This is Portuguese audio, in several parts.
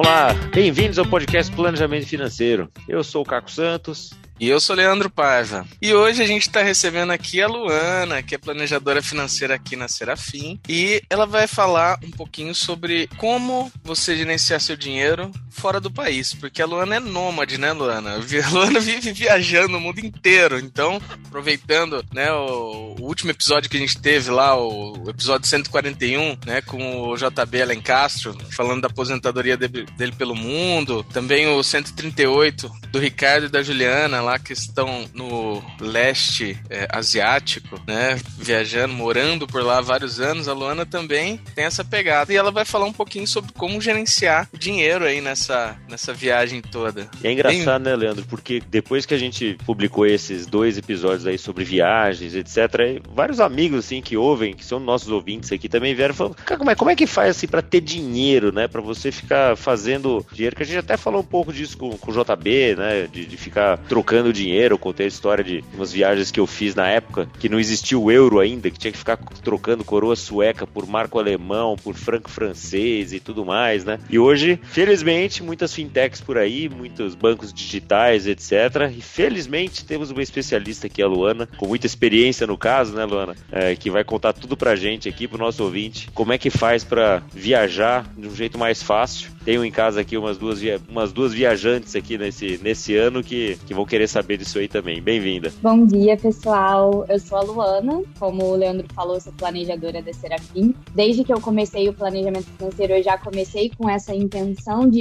Olá, bem-vindos ao podcast Planejamento Financeiro. Eu sou o Caco Santos. E eu sou Leandro Paiva. E hoje a gente está recebendo aqui a Luana, que é planejadora financeira aqui na Serafim. E ela vai falar um pouquinho sobre como você gerenciar seu dinheiro fora do país. Porque a Luana é nômade, né, Luana? A Luana vive viajando o mundo inteiro. Então, aproveitando né, o, o último episódio que a gente teve lá, o, episódio 141, né, com o JB Alencastro, falando da aposentadoria dele, dele pelo mundo. Também o 138 do Ricardo e da Juliana lá que estão no leste é, asiático, né? Viajando, morando por lá há vários anos. A Luana também tem essa pegada. E ela vai falar um pouquinho sobre como gerenciar dinheiro aí nessa, nessa viagem toda. E é engraçado, Bem... né, Leandro? Porque depois que a gente publicou esses dois episódios aí sobre viagens, etc., vários amigos, assim, que ouvem, que são nossos ouvintes aqui, também vieram falando, como é, como é que faz, assim, pra ter dinheiro, né? Pra você ficar fazendo dinheiro, que a gente até falou um pouco disso com, com o JB, né? De, de ficar trocando dinheiro. Contei a história de umas viagens que eu fiz na época, que não existia o euro ainda, que tinha que ficar trocando coroa sueca por marco alemão, por franco francês e tudo mais, né? E hoje, felizmente, muitas fintechs por aí, muitos bancos digitais, etc. E felizmente temos uma especialista aqui, a Luana, com muita experiência no caso, né, Luana? É, que vai contar tudo pra gente aqui, pro nosso ouvinte, como é que faz para viajar de um jeito mais fácil. Tenho em casa aqui umas duas, umas duas viajantes aqui nesse, nesse ano que, que vão querer saber disso aí também. Bem-vinda. Bom dia, pessoal. Eu sou a Luana. Como o Leandro falou, sou planejadora da Serafim. Desde que eu comecei o planejamento financeiro, eu já comecei com essa intenção de,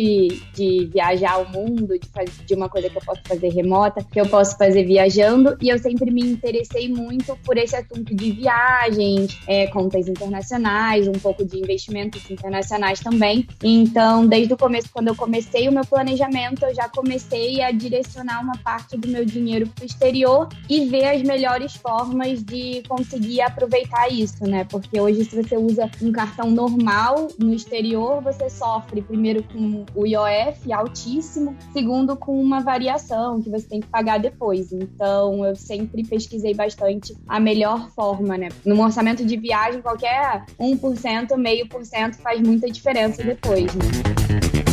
de viajar ao mundo, de fazer de uma coisa que eu posso fazer remota, que eu posso fazer viajando. E eu sempre me interessei muito por esse assunto de viagens, é, contas internacionais, um pouco de investimentos internacionais também. Então, desde o começo, quando eu comecei o meu planejamento, eu já comecei a direcionar uma parte do meu dinheiro para o exterior e ver as melhores formas de conseguir aproveitar isso, né? Porque hoje, se você usa um cartão normal no exterior, você sofre primeiro com o IOF altíssimo, segundo com uma variação que você tem que pagar depois. Então, eu sempre pesquisei bastante a melhor forma, né? No orçamento de viagem, qualquer 1%, meio por cento faz muita diferença depois, né?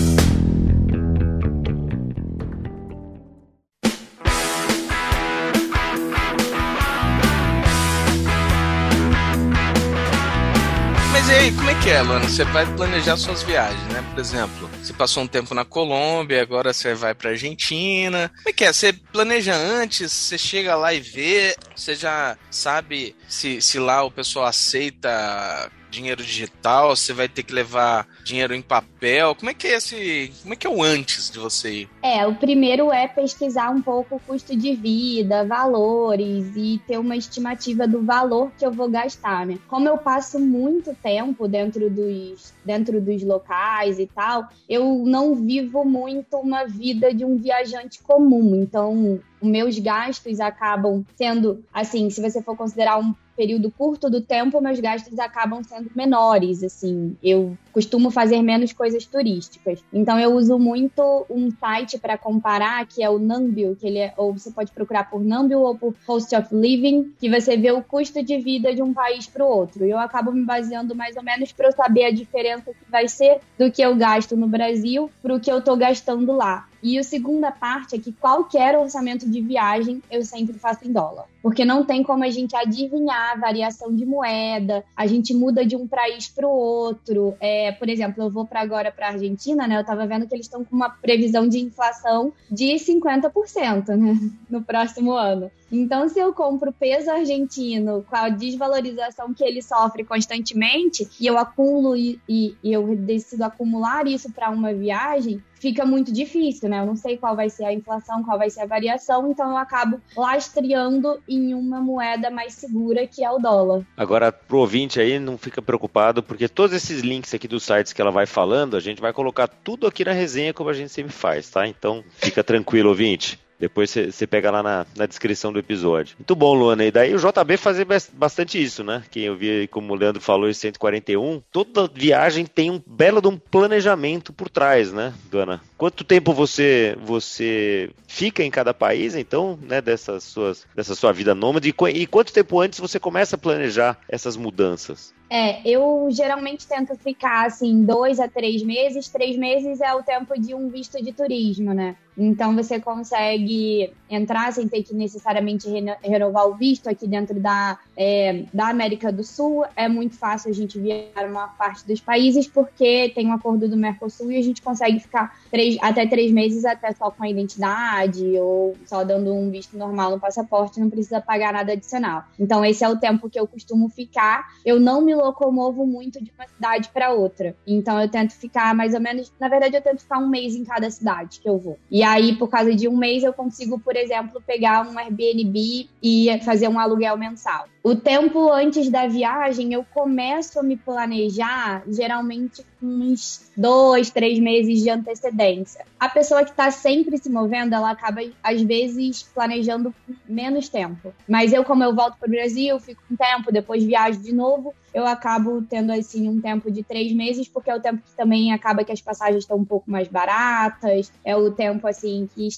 Aí, como é que é, Luana? Você vai planejar suas viagens, né? Por exemplo, você passou um tempo na Colômbia, agora você vai pra Argentina. Como é que é? Você planeja antes, você chega lá e vê, você já sabe se, se lá o pessoal aceita dinheiro digital? Você vai ter que levar dinheiro em papel? Como é que é esse. Como é que é o antes de você ir? É, o primeiro é pesquisar um pouco o custo de vida, valores e ter uma estimativa do valor que eu vou gastar, né? Como eu passo muito tempo dentro dos, dentro dos locais e tal, eu não vivo muito uma vida de um viajante comum. Então, meus gastos acabam sendo, assim, se você for considerar um período curto do tempo, meus gastos acabam sendo menores, assim. Eu costumo fazer menos coisas turísticas. Então eu uso muito um site para comparar, que é o Numbio, que ele é, ou você pode procurar por Numbio ou por Cost of Living, que você vê o custo de vida de um país para o outro. Eu acabo me baseando mais ou menos para eu saber a diferença que vai ser do que eu gasto no Brasil para o que eu estou gastando lá. E a segunda parte é que qualquer orçamento de viagem eu sempre faço em dólar. Porque não tem como a gente adivinhar a variação de moeda, a gente muda de um país para o outro. É, por exemplo, eu vou para agora para a Argentina, né? Eu estava vendo que eles estão com uma previsão de inflação de 50%, né? No próximo ano. Então, se eu compro peso argentino com a desvalorização que ele sofre constantemente, e eu acumulo e, e, e eu decido acumular isso para uma viagem, fica muito difícil, né? Eu não sei qual vai ser a inflação, qual vai ser a variação, então eu acabo lastreando em uma moeda mais segura que é o dólar. Agora, pro ouvinte aí, não fica preocupado, porque todos esses links aqui dos sites que ela vai falando, a gente vai colocar tudo aqui na resenha como a gente sempre faz, tá? Então, fica tranquilo, ouvinte. Depois você pega lá na, na, descrição do episódio. Muito bom, Luana. E daí o JB fazia bastante isso, né? Quem eu vi, como o Leandro falou, em 141, toda viagem tem um belo de um planejamento por trás, né, Dona? Quanto tempo você você fica em cada país, então, né, dessas suas, dessa sua vida nômade? E quanto tempo antes você começa a planejar essas mudanças? É, eu geralmente tento ficar assim dois a três meses. Três meses é o tempo de um visto de turismo, né? Então você consegue entrar sem ter que necessariamente renovar o visto aqui dentro da, é, da América do Sul. É muito fácil a gente viajar uma parte dos países porque tem um acordo do Mercosul e a gente consegue ficar três, até três meses até só com a identidade ou só dando um visto normal no passaporte, não precisa pagar nada adicional. Então esse é o tempo que eu costumo ficar. Eu não me locomovo muito de uma cidade para outra. Então eu tento ficar mais ou menos, na verdade eu tento ficar um mês em cada cidade que eu vou. E aí por causa de um mês eu consigo, por exemplo, pegar um Airbnb e fazer um aluguel mensal. O tempo antes da viagem, eu começo a me planejar geralmente com uns dois, três meses de antecedência. A pessoa que está sempre se movendo, ela acaba, às vezes, planejando menos tempo. Mas eu, como eu volto para o Brasil, fico um tempo, depois viajo de novo, eu acabo tendo, assim, um tempo de três meses, porque é o tempo que também acaba que as passagens estão um pouco mais baratas, é o tempo, assim, que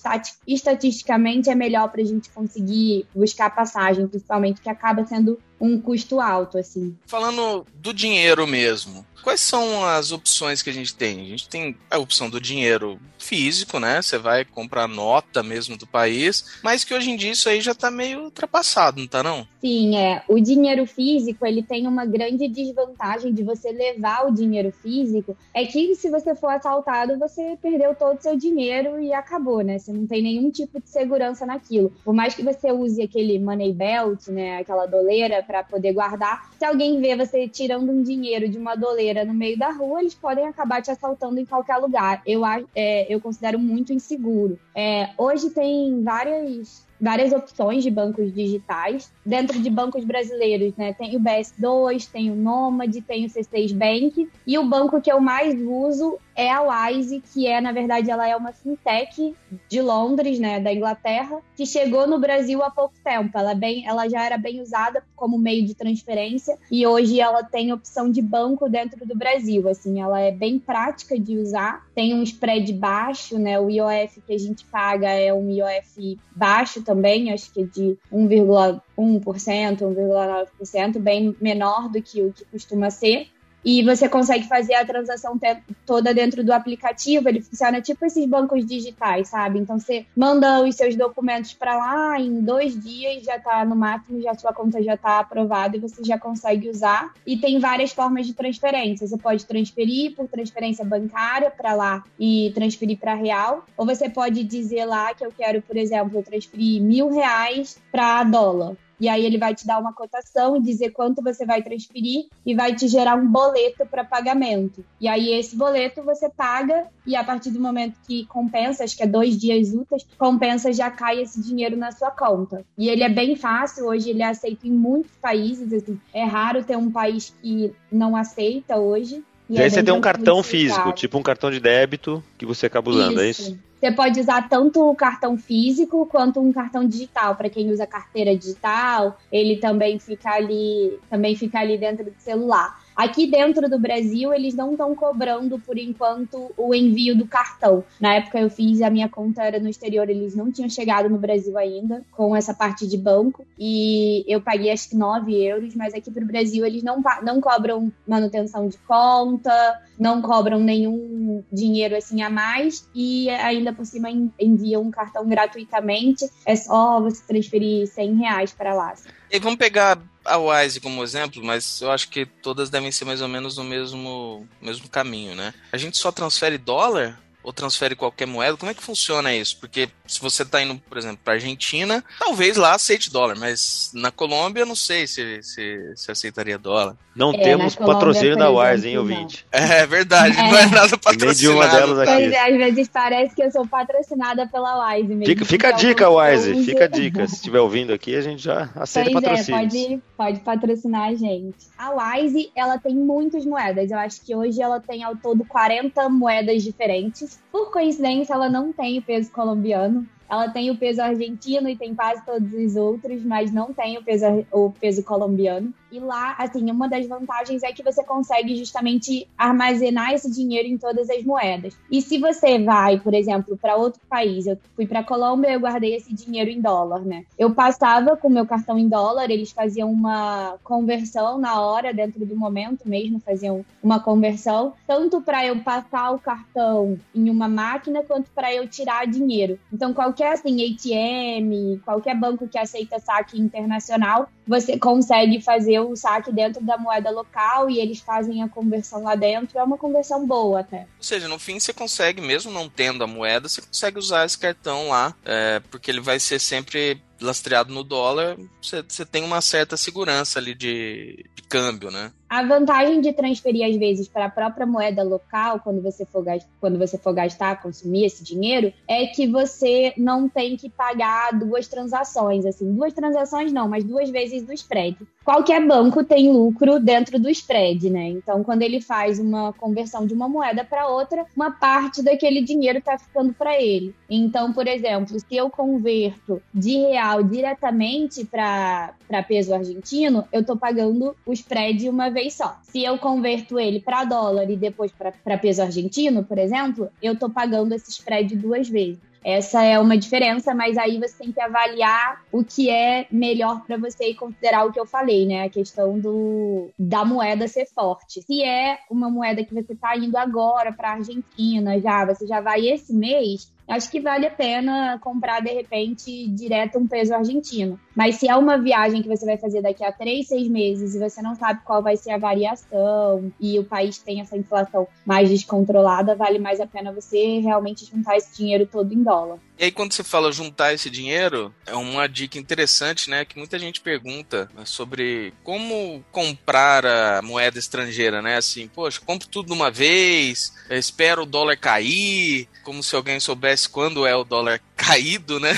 estatisticamente é melhor para a gente conseguir buscar passagem, principalmente, que acaba sendo sendo um custo alto, assim. Falando do dinheiro mesmo, quais são as opções que a gente tem? A gente tem a opção do dinheiro físico, né? Você vai comprar nota mesmo do país, mas que hoje em dia isso aí já tá meio ultrapassado, não tá não? Sim, é. O dinheiro físico, ele tem uma grande desvantagem de você levar o dinheiro físico, é que se você for assaltado, você perdeu todo o seu dinheiro e acabou, né? Você não tem nenhum tipo de segurança naquilo. Por mais que você use aquele money belt, né, aquela doleira para poder guardar, se alguém vê você tirando um dinheiro de uma doleira no meio da rua, eles podem acabar te assaltando em qualquer lugar. Eu, é, eu considero muito inseguro. É, hoje tem várias várias opções de bancos digitais. Dentro de bancos brasileiros, né, tem o BS2, tem o Nomad, tem o C6 Bank. E o banco que eu mais uso é a Wise, que é, na verdade, ela é uma fintech de Londres, né, da Inglaterra, que chegou no Brasil há pouco tempo. Ela, é bem, ela já era bem usada como meio de transferência e hoje ela tem opção de banco dentro do Brasil. Assim, ela é bem prática de usar, tem um spread baixo, né? O IOF que a gente paga é um IOF baixo também, acho que é de 1,1%, 1,9%, bem menor do que o que costuma ser e você consegue fazer a transação toda dentro do aplicativo. Ele funciona tipo esses bancos digitais, sabe? Então você manda os seus documentos para lá, em dois dias já está no máximo, já sua conta já está aprovada e você já consegue usar. E tem várias formas de transferência. Você pode transferir por transferência bancária para lá e transferir para real, ou você pode dizer lá que eu quero, por exemplo, transferir mil reais para dólar. E aí ele vai te dar uma cotação e dizer quanto você vai transferir e vai te gerar um boleto para pagamento. E aí esse boleto você paga e a partir do momento que compensa, acho que é dois dias úteis, compensa já cai esse dinheiro na sua conta. E ele é bem fácil, hoje ele é aceito em muitos países, assim, é raro ter um país que não aceita hoje. E, aí você tem um cartão físico, tipo um cartão de débito que você acaba usando, é isso. é isso? Você pode usar tanto o cartão físico quanto um cartão digital. Para quem usa carteira digital, ele também fica ali, também fica ali dentro do celular. Aqui dentro do Brasil, eles não estão cobrando, por enquanto, o envio do cartão. Na época eu fiz, a minha conta era no exterior, eles não tinham chegado no Brasil ainda com essa parte de banco. E eu paguei acho que 9 euros, mas aqui para o Brasil eles não, não cobram manutenção de conta, não cobram nenhum dinheiro assim a mais e ainda por cima enviam um cartão gratuitamente. É só você transferir 100 reais para lá. E vamos pegar a Wise como exemplo, mas eu acho que todas devem ser mais ou menos no mesmo, mesmo caminho, né? A gente só transfere dólar ou transfere qualquer moeda? Como é que funciona isso? Porque se você está indo, por exemplo, para Argentina, talvez lá aceite dólar, mas na Colômbia não sei se, se, se aceitaria dólar. Não é, temos patrocínio da Wise, hein, ouvinte? É verdade, é. não é nada patrocinado. Nem de uma delas aqui. Pois é, às vezes parece que eu sou patrocinada pela Wise mesmo. Fica, fica a dica, Wise, fica a dica. Se estiver ouvindo aqui, a gente já aceita pois patrocínio. É, pode, pode patrocinar a gente. A Wise, ela tem muitas moedas. Eu acho que hoje ela tem ao todo 40 moedas diferentes. Por coincidência, ela não tem o peso colombiano. Ela tem o peso argentino e tem quase todos os outros, mas não tem o peso, o peso colombiano. E lá, assim, uma das vantagens é que você consegue justamente armazenar esse dinheiro em todas as moedas. E se você vai, por exemplo, para outro país, eu fui para Colômbia, eu guardei esse dinheiro em dólar, né? Eu passava com meu cartão em dólar, eles faziam uma conversão na hora, dentro do momento mesmo, faziam uma conversão, tanto para eu passar o cartão em uma máquina quanto para eu tirar dinheiro. Então, qualquer assim ATM, qualquer banco que aceita saque internacional, você consegue fazer o saque dentro da moeda local e eles fazem a conversão lá dentro. É uma conversão boa até. Ou seja, no fim você consegue, mesmo não tendo a moeda, você consegue usar esse cartão lá, é, porque ele vai ser sempre lastreado no dólar, você, tem uma certa segurança ali de, de câmbio, né? A vantagem de transferir, às vezes, para a própria moeda local, quando você, for gastar, quando você for gastar, consumir esse dinheiro, é que você não tem que pagar duas transações. Assim, duas transações não, mas duas vezes do spread. Qualquer banco tem lucro dentro do spread, né? Então, quando ele faz uma conversão de uma moeda para outra, uma parte daquele dinheiro está ficando para ele. Então, por exemplo, se eu converto de real diretamente para peso argentino, eu estou pagando o spread uma vez só. Se eu converto ele para dólar e depois para peso argentino, por exemplo, eu estou pagando esse spread duas vezes. Essa é uma diferença, mas aí você tem que avaliar o que é melhor para você e considerar o que eu falei, né? A questão do da moeda ser forte. Se é uma moeda que você está indo agora para a Argentina, já você já vai esse mês, acho que vale a pena comprar de repente direto um peso argentino. Mas se é uma viagem que você vai fazer daqui a três, seis meses e você não sabe qual vai ser a variação e o país tem essa inflação mais descontrolada, vale mais a pena você realmente juntar esse dinheiro todo em dólar. E aí, quando você fala juntar esse dinheiro, é uma dica interessante, né? Que muita gente pergunta sobre como comprar a moeda estrangeira, né? Assim, poxa, compro tudo de uma vez, espero o dólar cair, como se alguém soubesse quando é o dólar caído, né?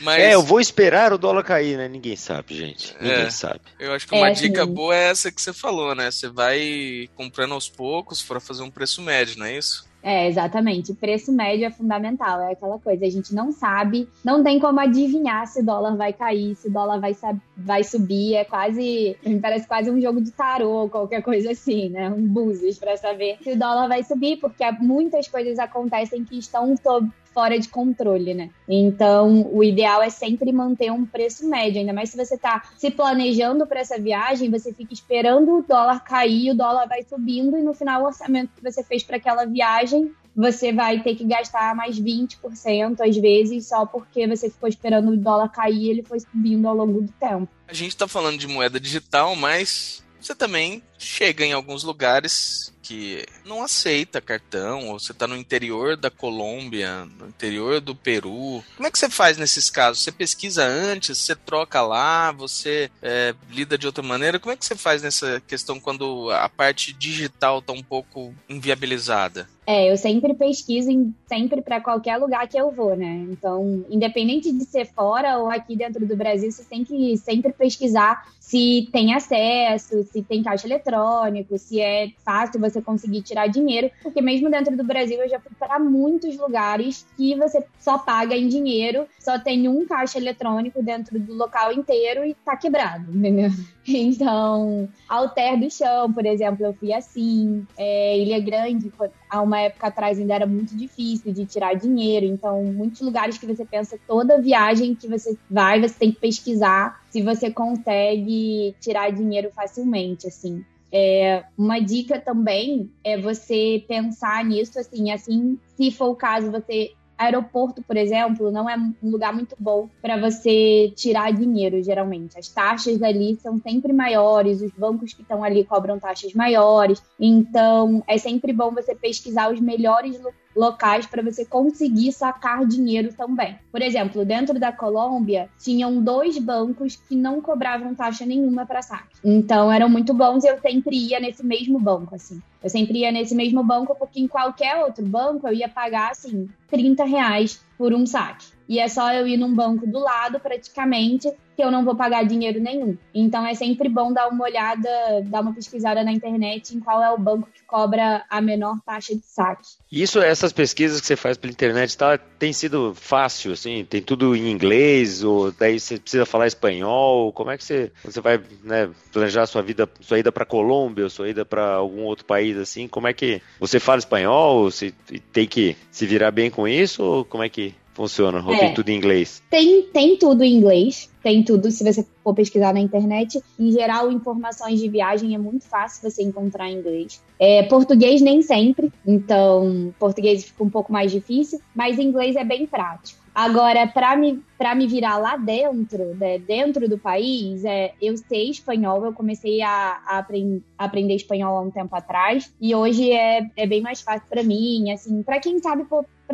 Mas... É, eu vou esperar o dólar cair, né? Ninguém sabe, gente. Ninguém é, sabe. Eu acho que uma é, dica sim. boa é essa que você falou, né? Você vai comprando aos poucos para fazer um preço médio, não é isso? É, exatamente. O preço médio é fundamental, é aquela coisa. A gente não sabe, não tem como adivinhar se o dólar vai cair, se o dólar vai, vai subir. É quase, me parece quase um jogo de tarô, qualquer coisa assim, né? Um búzios para saber se o dólar vai subir, porque muitas coisas acontecem que estão sob fora de controle, né? Então, o ideal é sempre manter um preço médio, ainda mais se você está se planejando para essa viagem, você fica esperando o dólar cair, o dólar vai subindo e no final o orçamento que você fez para aquela viagem você vai ter que gastar mais 20% às vezes só porque você ficou esperando o dólar cair e ele foi subindo ao longo do tempo. A gente está falando de moeda digital, mas você também chega em alguns lugares que não aceita cartão, ou você está no interior da Colômbia, no interior do Peru. Como é que você faz nesses casos? Você pesquisa antes, você troca lá, você é, lida de outra maneira? Como é que você faz nessa questão quando a parte digital está um pouco inviabilizada? É, eu sempre pesquiso em, sempre para qualquer lugar que eu vou, né? Então, independente de ser fora ou aqui dentro do Brasil, você tem que sempre pesquisar se tem acesso, se tem caixa eletrônico, se é fácil você conseguir tirar dinheiro, porque mesmo dentro do Brasil eu já fui para muitos lugares que você só paga em dinheiro, só tem um caixa eletrônico dentro do local inteiro e tá quebrado, entendeu? Então, Alter do Chão, por exemplo, eu fui assim. É, Ilha Grande, há uma época atrás ainda era muito difícil de tirar dinheiro. Então, muitos lugares que você pensa, toda viagem que você vai, você tem que pesquisar se você consegue tirar dinheiro facilmente, assim. É, uma dica também é você pensar nisso, assim, assim, se for o caso, você aeroporto, por exemplo, não é um lugar muito bom para você tirar dinheiro, geralmente. As taxas ali são sempre maiores, os bancos que estão ali cobram taxas maiores. Então, é sempre bom você pesquisar os melhores locais para você conseguir sacar dinheiro também. Por exemplo, dentro da Colômbia, tinham dois bancos que não cobravam taxa nenhuma para saque. Então, eram muito bons e eu sempre ia nesse mesmo banco, assim. Eu sempre ia nesse mesmo banco porque em qualquer outro banco eu ia pagar, assim, 30 reais por um saque. E é só eu ir num banco do lado, praticamente, que eu não vou pagar dinheiro nenhum. Então é sempre bom dar uma olhada, dar uma pesquisada na internet em qual é o banco que cobra a menor taxa de saque. Isso, essas pesquisas que você faz pela internet, tá, tem sido fácil, assim? Tem tudo em inglês, ou daí você precisa falar espanhol? Como é que você, você vai né, planejar sua vida, sua ida para Colômbia, sua ida para algum outro país, assim? Como é que você fala espanhol? Você tem que se virar bem com isso, ou como é que funciona? Ou é, tem tudo em inglês? Tem, tem tudo em inglês. Tem tudo, se você for pesquisar na internet. Em geral, informações de viagem é muito fácil você encontrar em inglês. É, português nem sempre, então português fica um pouco mais difícil, mas inglês é bem prático. Agora, para me, me virar lá dentro, né, dentro do país, é, eu sei espanhol, eu comecei a, a, aprend, aprender espanhol há um tempo atrás, e hoje é, é bem mais fácil para mim, assim, para quem sabe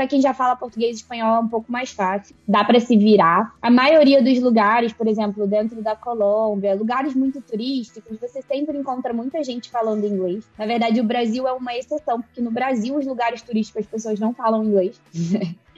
para quem já fala português e espanhol é um pouco mais fácil, dá para se virar. A maioria dos lugares, por exemplo, dentro da Colômbia, lugares muito turísticos, você sempre encontra muita gente falando inglês. Na verdade, o Brasil é uma exceção, porque no Brasil os lugares turísticos as pessoas não falam inglês.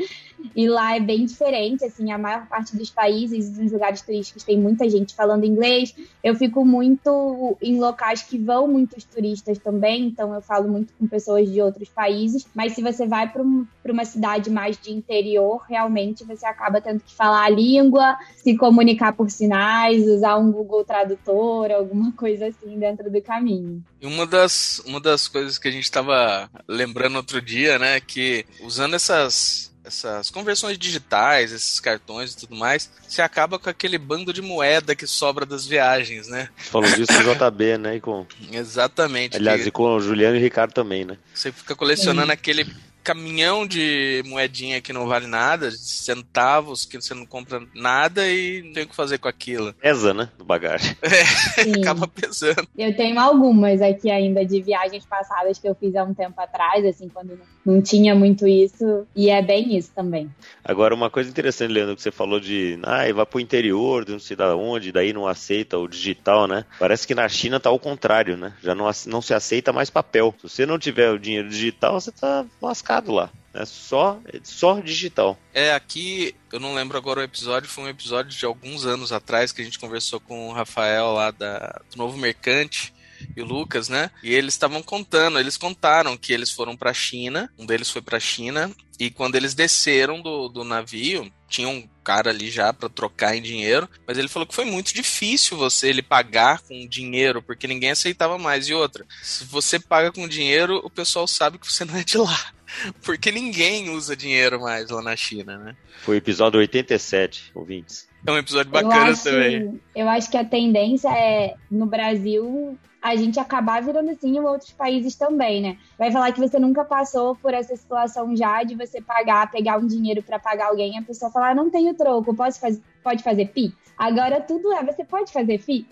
E lá é bem diferente, assim, a maior parte dos países, dos lugares turísticos, tem muita gente falando inglês. Eu fico muito em locais que vão muitos turistas também, então eu falo muito com pessoas de outros países. Mas se você vai para um, uma cidade mais de interior, realmente você acaba tendo que falar a língua, se comunicar por sinais, usar um Google Tradutor, alguma coisa assim dentro do caminho. Uma das, uma das coisas que a gente estava lembrando outro dia, né, que usando essas essas conversões digitais, esses cartões e tudo mais, você acaba com aquele bando de moeda que sobra das viagens, né? Falou disso com o JB, né? E com... Exatamente. Aliás, que... e com o Juliano e o Ricardo também, né? Você fica colecionando Sim. aquele caminhão de moedinha que não vale nada, centavos que você não compra nada e não tem o que fazer com aquilo. Pesa, né? No bagagem. É, acaba pesando. Eu tenho algumas aqui ainda de viagens passadas que eu fiz há um tempo atrás, assim, quando não tinha muito isso, e é bem isso também. Agora, uma coisa interessante, Leandro, que você falou de, ah, vai pro interior, não sei da onde, daí não aceita o digital, né? Parece que na China tá ao contrário, né? Já não, não se aceita mais papel. Se você não tiver o dinheiro digital, você tá lascado lá. É só, é só digital. É, aqui, eu não lembro agora o episódio, foi um episódio de alguns anos atrás que a gente conversou com o Rafael lá da, do Novo Mercante e o Lucas, né? E eles estavam contando, eles contaram que eles foram para a China, um deles foi para a China, e quando eles desceram do, do navio, tinha um cara ali já para trocar em dinheiro, mas ele falou que foi muito difícil você ele pagar com dinheiro, porque ninguém aceitava mais. E outra, se você paga com dinheiro, o pessoal sabe que você não é de lá. Porque ninguém usa dinheiro mais lá na China, né? Foi o episódio 87, ouvintes. É um episódio bacana eu acho, também. Eu acho que a tendência é, no Brasil, a gente acabar virando assim em outros países também, né? Vai falar que você nunca passou por essa situação já de você pagar, pegar um dinheiro para pagar alguém, a pessoa falar, não tenho troco, posso fazer, pode fazer Pix? Agora tudo é, você pode fazer Pix?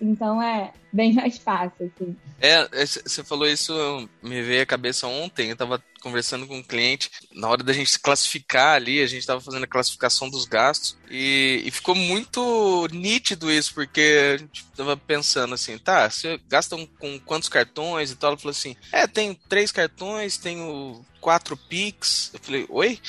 Então é bem mais fácil, assim. É, você falou isso, me veio à cabeça ontem, eu tava conversando com um cliente, na hora da gente classificar ali, a gente estava fazendo a classificação dos gastos e, e, ficou muito nítido isso, porque a gente estava pensando assim, tá, você gasta com quantos cartões e tal? Ela falou assim, é, tenho três cartões, tenho quatro Pix. Eu falei, oi?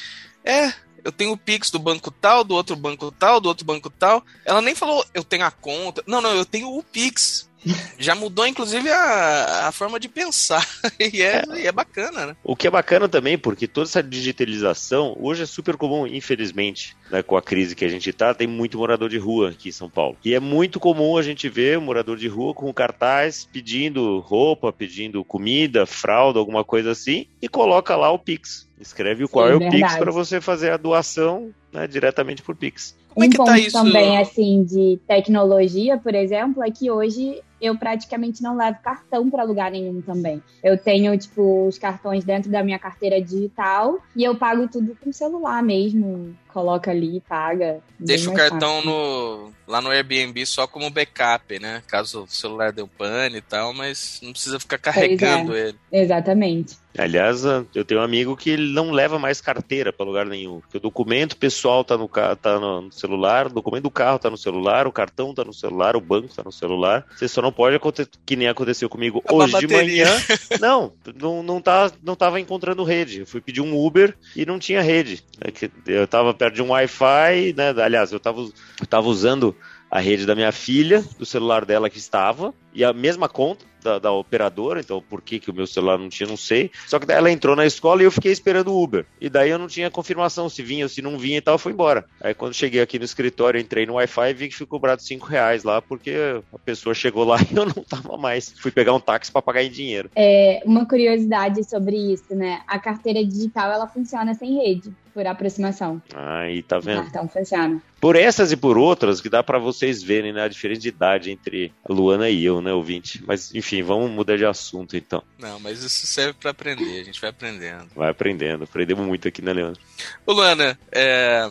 É, eu tenho o Pix do banco tal, do outro banco tal, do outro banco tal. Ela nem falou, eu tenho a conta. Não, não, eu tenho o Pix. Já mudou, inclusive, a, a forma de pensar. e, é, é. E é bacana, né? O que é bacana também, porque toda essa digitalização hoje é super comum, infelizmente, né, com a crise que a gente tá, tem muito morador de rua aqui em São Paulo. E é muito comum a gente ver um morador de rua com cartaz pedindo roupa, pedindo comida, fralda, alguma coisa assim, e coloca lá o Pix. Escreve qual Sim, é o verdade. Pix para você fazer a doação né, diretamente por Pix. Como é um é que tá ponto isso? também, assim, de tecnologia, por exemplo, é que hoje eu praticamente não levo cartão para lugar nenhum também. Eu tenho, tipo, os cartões dentro da minha carteira digital e eu pago tudo com celular mesmo. Coloca ali, paga. Deixa o cartão no, lá no Airbnb só como backup, né? Caso o celular dê um pane e tal, mas não precisa ficar carregando é. ele. Exatamente. Aliás, eu tenho um amigo que ele não leva mais carteira para lugar nenhum. Porque o documento pessoal tá no, tá no celular, o documento do carro tá no celular, o cartão tá no celular, o banco tá no celular. Você só não pode acontecer que nem aconteceu comigo hoje de manhã. Não, não, não, tá, não tava encontrando rede. Eu fui pedir um Uber e não tinha rede. É eu tava perto de um Wi-Fi, né? Aliás, eu tava, eu tava usando a rede da minha filha, do celular dela que estava, e a mesma conta da, da, operadora, então por que, que o meu celular não tinha, não sei. Só que daí ela entrou na escola e eu fiquei esperando o Uber. E daí eu não tinha confirmação se vinha ou se não vinha e tal, foi embora. Aí quando cheguei aqui no escritório, entrei no Wi-Fi e vi que ficou cobrado 5 reais lá, porque a pessoa chegou lá e eu não tava mais. Fui pegar um táxi para pagar em dinheiro. É, uma curiosidade sobre isso, né? A carteira digital ela funciona sem rede por aproximação. Aí, tá vendo? Então funciona. Por essas e por outras, que dá para vocês verem né, a diferença de idade entre a Luana e eu, né, ouvinte? Mas, enfim, vamos mudar de assunto, então. Não, mas isso serve para aprender, a gente vai aprendendo. Vai aprendendo, aprendemos muito aqui, né, Leandro? Ô, Luana, é...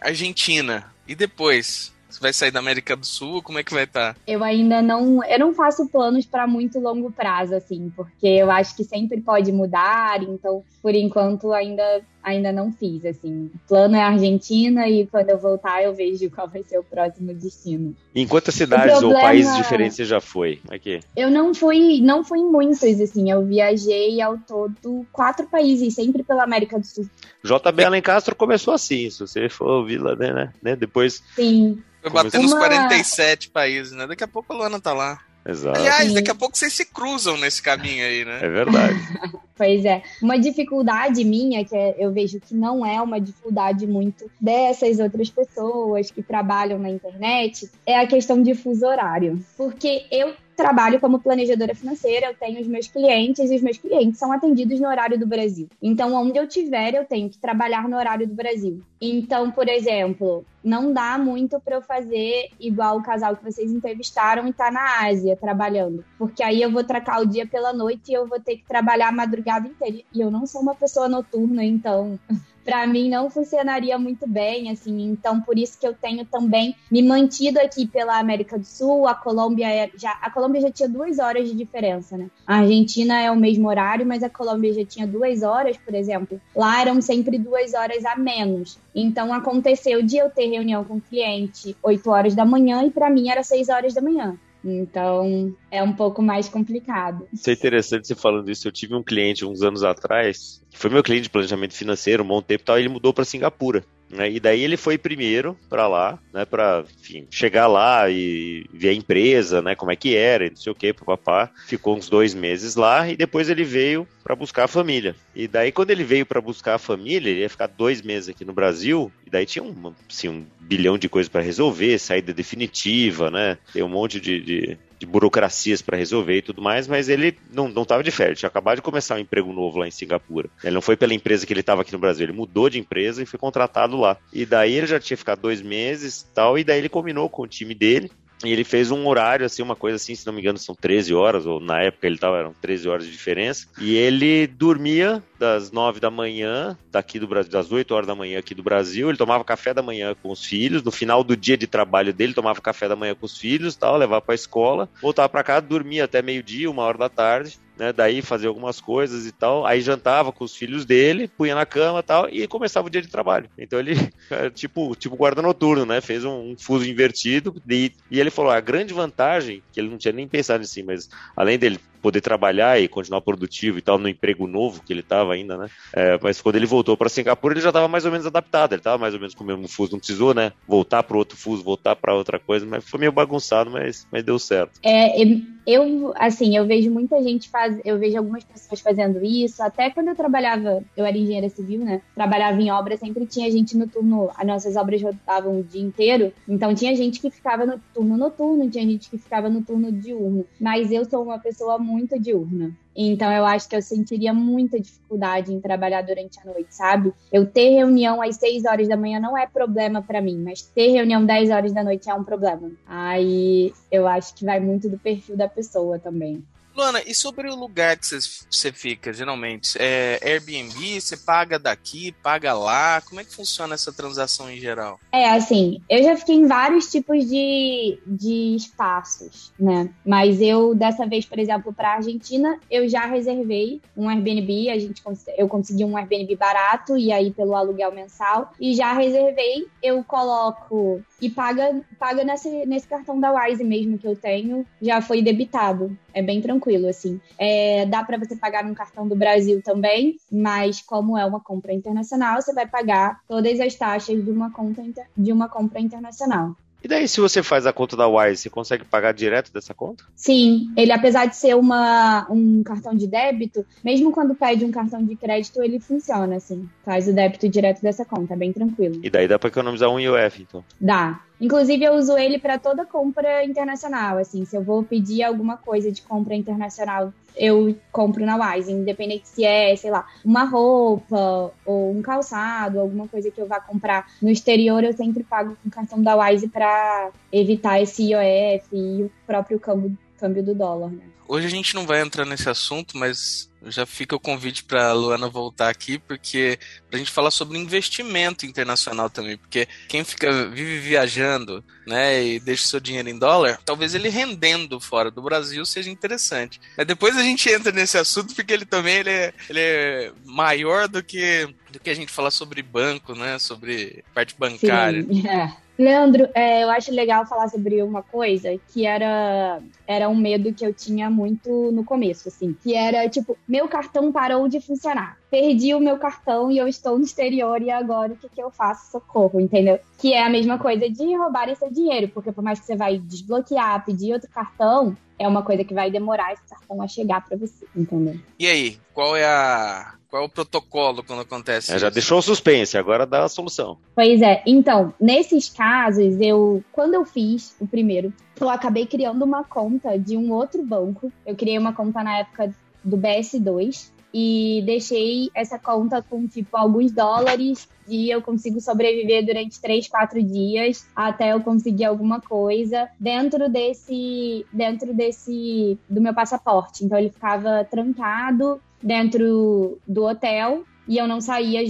Argentina, e depois? Você vai sair da América do Sul? Como é que vai estar? Tá? Eu ainda não, eu não faço planos para muito longo prazo, assim, porque eu acho que sempre pode mudar. Então, por enquanto, ainda, ainda não fiz, assim. O plano é a Argentina e quando eu voltar, eu vejo qual vai ser o próximo destino. Em quantas cidades problema... ou países diferentes você já foi? Aqui? Eu não fui, não fui em muitos, assim. Eu viajei ao todo quatro países, sempre pela América do Sul. JB Alencastro começou assim, se você for ouvir lá, né? né? Depois. Sim. Foi batendo nos 47 países, né? Daqui a pouco a Luana tá lá. Exato. Aliás, daqui a pouco vocês se cruzam nesse caminho aí, né? É verdade. pois é. Uma dificuldade minha, que é, eu vejo que não é uma dificuldade muito dessas outras pessoas que trabalham na internet, é a questão de fuso horário. Porque eu trabalho como planejadora financeira, eu tenho os meus clientes e os meus clientes são atendidos no horário do Brasil. Então, onde eu tiver, eu tenho que trabalhar no horário do Brasil. Então, por exemplo, não dá muito para eu fazer igual o casal que vocês entrevistaram e tá na Ásia trabalhando, porque aí eu vou tracar o dia pela noite e eu vou ter que trabalhar a madrugada inteira. E eu não sou uma pessoa noturna, então para mim não funcionaria muito bem, assim. Então, por isso que eu tenho também me mantido aqui pela América do Sul. A Colômbia é, já a Colômbia já tinha duas horas de diferença, né? A Argentina é o mesmo horário, mas a Colômbia já tinha duas horas, por exemplo. Lá eram sempre duas horas a menos. Então, aconteceu de eu ter reunião com o cliente 8 horas da manhã e para mim era 6 horas da manhã. Então, é um pouco mais complicado. Isso é interessante você falando isso. Eu tive um cliente uns anos atrás, que foi meu cliente de planejamento financeiro, um bom tempo e tal, e ele mudou para Singapura. Né? E daí ele foi primeiro para lá, né? Para, chegar lá e ver a empresa, né? Como é que era, não sei o que, papá. Ficou uns dois meses lá e depois ele veio para buscar a família. E daí quando ele veio para buscar a família, ele ia ficar dois meses aqui no Brasil. E daí tinha um, assim, um bilhão de coisas para resolver, saída definitiva, né? Tem um monte de, de de burocracias para resolver e tudo mais, mas ele não, não tava de férias, tinha acabado de começar um emprego novo lá em Singapura. Ele não foi pela empresa que ele estava aqui no Brasil, ele mudou de empresa e foi contratado lá. E daí ele já tinha ficado dois meses tal, e daí ele combinou com o time dele e ele fez um horário, assim, uma coisa assim, se não me engano, são 13 horas, ou na época ele tava, eram 13 horas de diferença. E ele dormia das 9 da manhã, daqui do Brasil, das 8 horas da manhã aqui do Brasil. Ele tomava café da manhã com os filhos. No final do dia de trabalho dele, tomava café da manhã com os filhos, tal, levava para a escola, voltava para casa, dormia até meio-dia, uma hora da tarde né? Daí fazia algumas coisas e tal. Aí jantava com os filhos dele, punha na cama e tal, e começava o dia de trabalho. Então ele, tipo, tipo guarda noturno, né? Fez um, um fuso invertido e, e ele falou: a grande vantagem, que ele não tinha nem pensado em si, mas além dele poder trabalhar e continuar produtivo e tal no emprego novo que ele estava ainda, né? É, mas quando ele voltou para Singapura, ele já estava mais ou menos adaptado, ele estava mais ou menos com o mesmo fuso, não precisou, né? Voltar para outro fuso, voltar para outra coisa, mas foi meio bagunçado, mas, mas deu certo. É, eu, assim, eu vejo muita gente faz, eu vejo algumas pessoas fazendo isso, até quando eu trabalhava, eu era engenheira civil, né? Trabalhava em obra, sempre tinha gente no turno, as nossas obras rodavam o dia inteiro, então tinha gente que ficava no turno noturno, tinha gente que ficava no turno diurno, mas eu sou uma pessoa muito muito diurna. Então eu acho que eu sentiria muita dificuldade em trabalhar durante a noite, sabe? Eu ter reunião às 6 horas da manhã não é problema para mim, mas ter reunião 10 horas da noite é um problema. Aí eu acho que vai muito do perfil da pessoa também. Luana, e sobre o lugar que você fica, geralmente? É Airbnb, você paga daqui, paga lá? Como é que funciona essa transação em geral? É, assim, eu já fiquei em vários tipos de, de espaços, né? Mas eu, dessa vez, por exemplo, para a Argentina, eu já reservei um Airbnb, a gente, eu consegui um Airbnb barato, e aí pelo aluguel mensal, e já reservei, eu coloco e paga, paga nesse, nesse cartão da Wise mesmo que eu tenho, já foi debitado. É bem tranquilo, assim. É, dá para você pagar no cartão do Brasil também, mas como é uma compra internacional, você vai pagar todas as taxas de uma, conta de uma compra internacional. E daí, se você faz a conta da Wise, você consegue pagar direto dessa conta? Sim, ele apesar de ser uma, um cartão de débito, mesmo quando pede um cartão de crédito, ele funciona, assim. Faz o débito direto dessa conta, é bem tranquilo. E daí dá para economizar um IOF, então? Dá. Inclusive, eu uso ele para toda compra internacional. Assim, se eu vou pedir alguma coisa de compra internacional, eu compro na Wise, independente se é, sei lá, uma roupa ou um calçado, alguma coisa que eu vá comprar no exterior, eu sempre pago com cartão da Wise para evitar esse IOF e o próprio câmbio, câmbio do dólar. Né? Hoje a gente não vai entrar nesse assunto, mas já fica o convite para a Luana voltar aqui, porque para a gente falar sobre investimento internacional também, porque quem fica vive viajando, né, e deixa seu dinheiro em dólar, talvez ele rendendo fora do Brasil seja interessante. Mas depois a gente entra nesse assunto porque ele também ele é, ele é maior do que do que a gente falar sobre banco, né, sobre parte bancária. Sim, é. Leandro, é, eu acho legal falar sobre uma coisa que era, era um medo que eu tinha muito no começo, assim. Que era, tipo, meu cartão parou de funcionar. Perdi o meu cartão e eu estou no exterior e agora o que, que eu faço? Socorro, entendeu? Que é a mesma coisa de roubar seu dinheiro, porque por mais que você vai desbloquear, pedir outro cartão, é uma coisa que vai demorar esse cartão a chegar para você, entendeu? E aí, qual é a qual é o protocolo quando acontece é, isso? Já deixou o suspense, agora dá a solução. Pois é. Então, nesses casos, eu quando eu fiz o primeiro, eu acabei criando uma conta de um outro banco. Eu criei uma conta na época do BS2 e deixei essa conta com tipo alguns dólares e eu consigo sobreviver durante três, quatro dias até eu conseguir alguma coisa dentro desse dentro desse do meu passaporte. Então ele ficava trancado dentro do hotel e eu não saía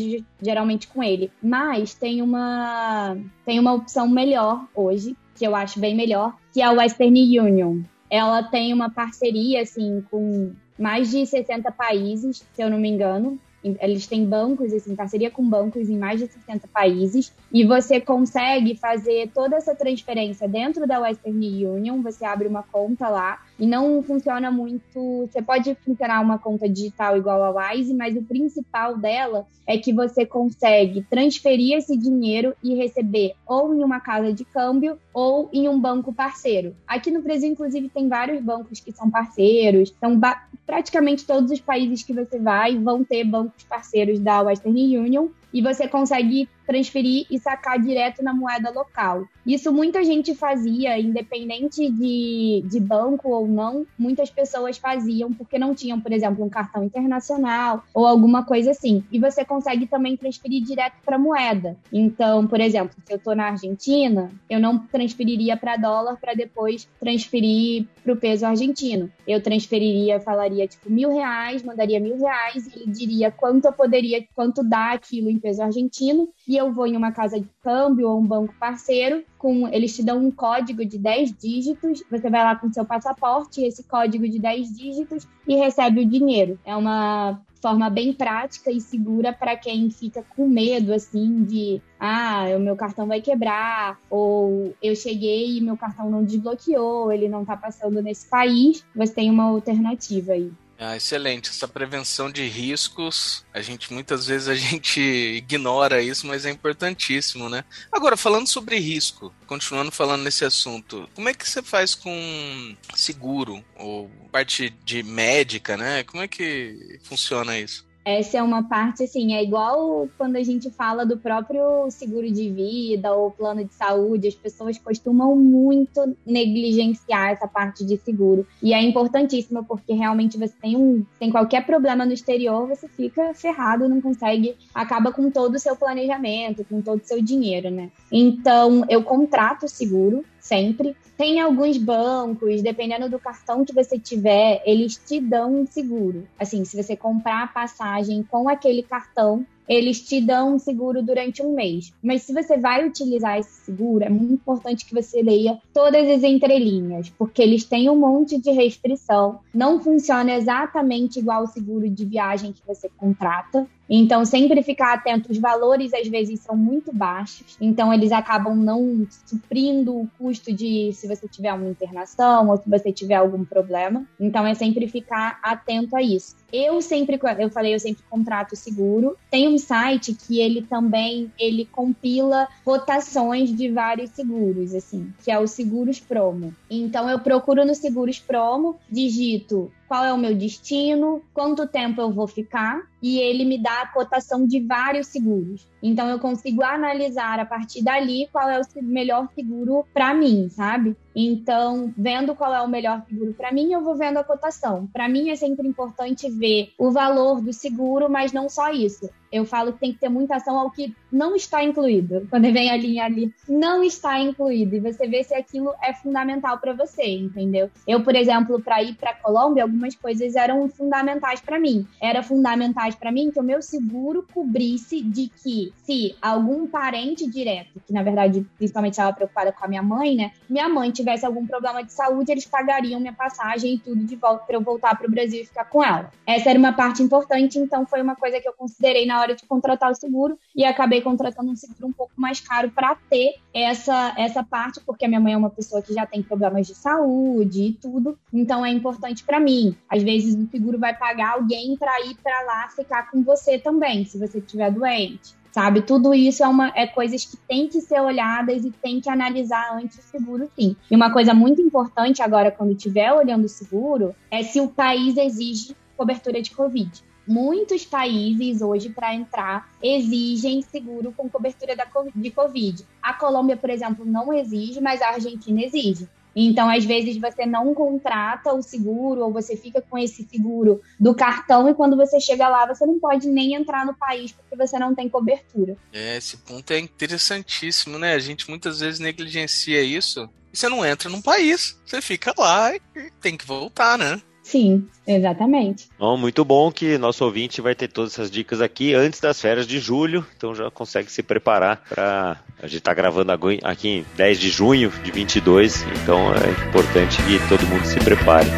geralmente com ele. Mas tem uma tem uma opção melhor hoje, que eu acho bem melhor, que é a Western Union. Ela tem uma parceria assim com mais de 60 países, se eu não me engano, eles têm bancos, assim, parceria com bancos em mais de 60 países, e você consegue fazer toda essa transferência dentro da Western Union, você abre uma conta lá, e não funciona muito. Você pode funcionar uma conta digital igual a Wise, mas o principal dela é que você consegue transferir esse dinheiro e receber ou em uma casa de câmbio ou em um banco parceiro. Aqui no Brasil, inclusive, tem vários bancos que são parceiros, então praticamente todos os países que você vai vão ter bancos parceiros da Western Union e você consegue transferir e sacar direto na moeda local. Isso muita gente fazia, independente de, de banco ou não, muitas pessoas faziam porque não tinham, por exemplo, um cartão internacional ou alguma coisa assim. E você consegue também transferir direto para moeda. Então, por exemplo, se eu estou na Argentina, eu não transferiria para dólar para depois transferir para o peso argentino. Eu transferiria, falaria tipo mil reais, mandaria mil reais e ele diria quanto eu poderia, quanto dá aquilo em peso argentino e eu vou em uma casa de câmbio ou um banco parceiro, com eles te dão um código de 10 dígitos, você vai lá com seu passaporte, esse código de 10 dígitos e recebe o dinheiro. É uma forma bem prática e segura para quem fica com medo assim de ah, o meu cartão vai quebrar ou eu cheguei e meu cartão não desbloqueou, ele não está passando nesse país. Você tem uma alternativa aí. Ah, excelente. Essa prevenção de riscos, a gente muitas vezes a gente ignora isso, mas é importantíssimo, né? Agora, falando sobre risco, continuando falando nesse assunto, como é que você faz com seguro ou parte de médica, né? Como é que funciona isso? Essa é uma parte, assim, é igual quando a gente fala do próprio seguro de vida ou plano de saúde, as pessoas costumam muito negligenciar essa parte de seguro. E é importantíssimo porque realmente você tem um tem qualquer problema no exterior, você fica ferrado, não consegue, acaba com todo o seu planejamento, com todo o seu dinheiro, né? Então, eu contrato seguro sempre. Tem alguns bancos, dependendo do cartão que você tiver, eles te dão um seguro. Assim, se você comprar a passagem com aquele cartão, eles te dão um seguro durante um mês. Mas se você vai utilizar esse seguro, é muito importante que você leia todas as entrelinhas, porque eles têm um monte de restrição. Não funciona exatamente igual o seguro de viagem que você contrata. Então, sempre ficar atento, os valores às vezes são muito baixos, então eles acabam não suprindo o custo de se você tiver uma internação ou se você tiver algum problema. Então, é sempre ficar atento a isso. Eu sempre, eu falei, eu sempre contrato seguro. Tem um site que ele também, ele compila rotações de vários seguros, assim, que é o Seguros Promo. Então, eu procuro no Seguros Promo, digito qual é o meu destino, quanto tempo eu vou ficar, e ele me dá a cotação de vários seguros. Então eu consigo analisar a partir dali qual é o melhor seguro para mim, sabe? Então, vendo qual é o melhor seguro para mim, eu vou vendo a cotação. Para mim é sempre importante ver o valor do seguro, mas não só isso eu falo que tem que ter muita ação ao que não está incluído. Quando vem a linha ali, não está incluído. E você vê se aquilo é fundamental para você, entendeu? Eu, por exemplo, para ir para Colômbia, algumas coisas eram fundamentais para mim. Era fundamentais para mim que o meu seguro cobrisse de que se algum parente direto, que na verdade principalmente estava preocupada com a minha mãe, né? Minha mãe tivesse algum problema de saúde, eles pagariam minha passagem e tudo de volta para eu voltar para o Brasil e ficar com ela. Essa era uma parte importante, então foi uma coisa que eu considerei na hora de contratar o seguro e acabei contratando um seguro um pouco mais caro para ter essa, essa parte, porque a minha mãe é uma pessoa que já tem problemas de saúde e tudo, então é importante para mim. Às vezes o seguro vai pagar alguém para ir para lá ficar com você também, se você estiver doente sabe? Tudo isso é, uma, é coisas que tem que ser olhadas e tem que analisar antes do seguro, sim. E uma coisa muito importante agora, quando estiver olhando o seguro, é se o país exige cobertura de Covid. Muitos países hoje, para entrar, exigem seguro com cobertura de Covid. A Colômbia, por exemplo, não exige, mas a Argentina exige. Então, às vezes, você não contrata o seguro ou você fica com esse seguro do cartão e quando você chega lá, você não pode nem entrar no país porque você não tem cobertura. É, esse ponto é interessantíssimo, né? A gente muitas vezes negligencia isso e você não entra num país. Você fica lá e tem que voltar, né? Sim, exatamente. Bom, muito bom que nosso ouvinte vai ter todas essas dicas aqui antes das férias de julho, então já consegue se preparar para a gente tá gravando aqui em 10 de junho de 22, então é importante que todo mundo se prepare.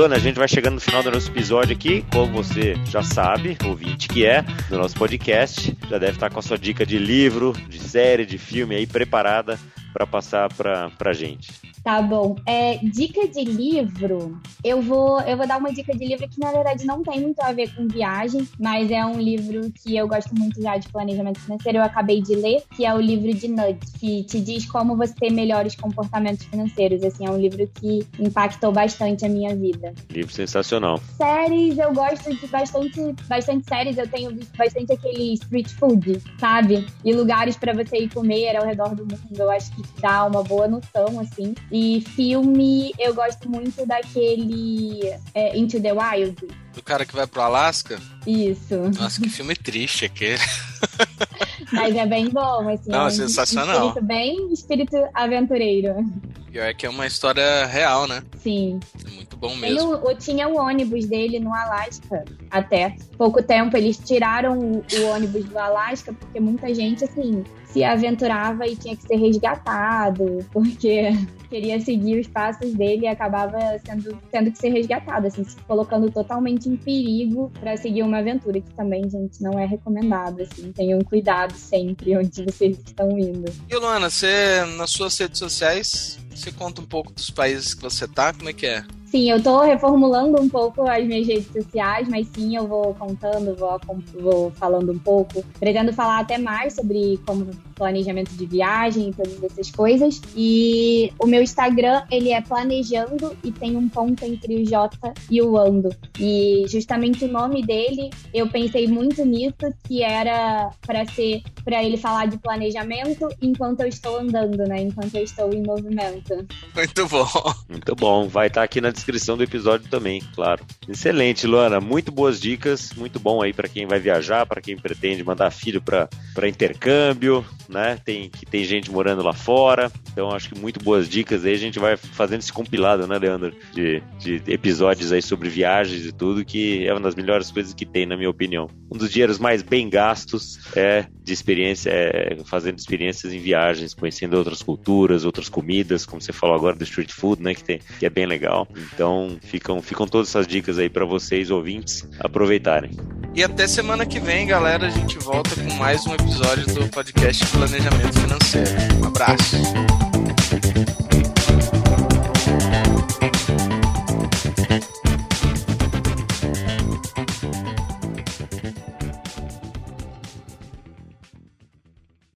E Luana, a gente vai chegando no final do nosso episódio aqui. Como você já sabe, ouvinte que é do nosso podcast, já deve estar com a sua dica de livro, de série, de filme aí preparada para passar para a gente. Tá bom. É, dica de livro, eu vou, eu vou dar uma dica de livro que na verdade não tem muito a ver com viagem, mas é um livro que eu gosto muito já de planejamento financeiro. Eu acabei de ler, que é o livro de Nudge, que te diz como você ter melhores comportamentos financeiros. Assim, é um livro que impactou bastante a minha vida. Livro sensacional. Séries, eu gosto de bastante, bastante séries. Eu tenho visto bastante aquele street food, sabe? E lugares para você ir comer ao redor do mundo. Eu acho que dá uma boa noção, assim. E filme, eu gosto muito daquele é, Into the Wild. Do cara que vai pro Alasca? Isso. Nossa, que filme triste aquele. Mas é bem bom, assim. Não, é um sensacional. Espírito bem espírito aventureiro. Pior é que é uma história real, né? Sim. É muito bom mesmo. O, tinha o ônibus dele no Alasca até pouco tempo. Eles tiraram o, o ônibus do Alasca porque muita gente, assim, se aventurava e tinha que ser resgatado, porque queria seguir os passos dele e acabava sendo tendo que ser resgatado, assim, se colocando totalmente em perigo para seguir uma aventura, que também, gente, não é recomendado, assim, tenham cuidado sempre onde vocês estão indo. E Luana, você, nas suas redes sociais, você conta um pouco dos países que você tá, como é que é? Sim, eu tô reformulando um pouco as minhas redes sociais, mas sim, eu vou contando, vou, vou falando um pouco. Pretendo falar até mais sobre como planejamento de viagem e todas essas coisas. E o meu Instagram, ele é planejando e tem um ponto entre o J e o Ando. E justamente o nome dele, eu pensei muito nisso, que era para ser para ele falar de planejamento enquanto eu estou andando, né? Enquanto eu estou em movimento. Muito bom. Muito bom. Vai estar aqui na descrição do episódio também, claro. Excelente, Luana. Muito boas dicas. Muito bom aí para quem vai viajar, para quem pretende mandar filho para intercâmbio, né? Tem, que tem gente morando lá fora. Então, acho que muito boas dicas aí. A gente vai fazendo esse compilado, né, Leandro? De, de episódios aí sobre viagens e tudo, que é uma das melhores coisas que tem, na minha opinião. Um dos dinheiros mais bem gastos é de experiência, é fazendo experiências em viagens, conhecendo outras culturas, outras comidas, como você falou agora do street food, né? Que, tem, que é bem legal. Então, ficam, ficam todas essas dicas aí para vocês, ouvintes, aproveitarem. E até semana que vem, galera, a gente volta com mais um episódio do podcast Planejamento Financeiro. Um abraço.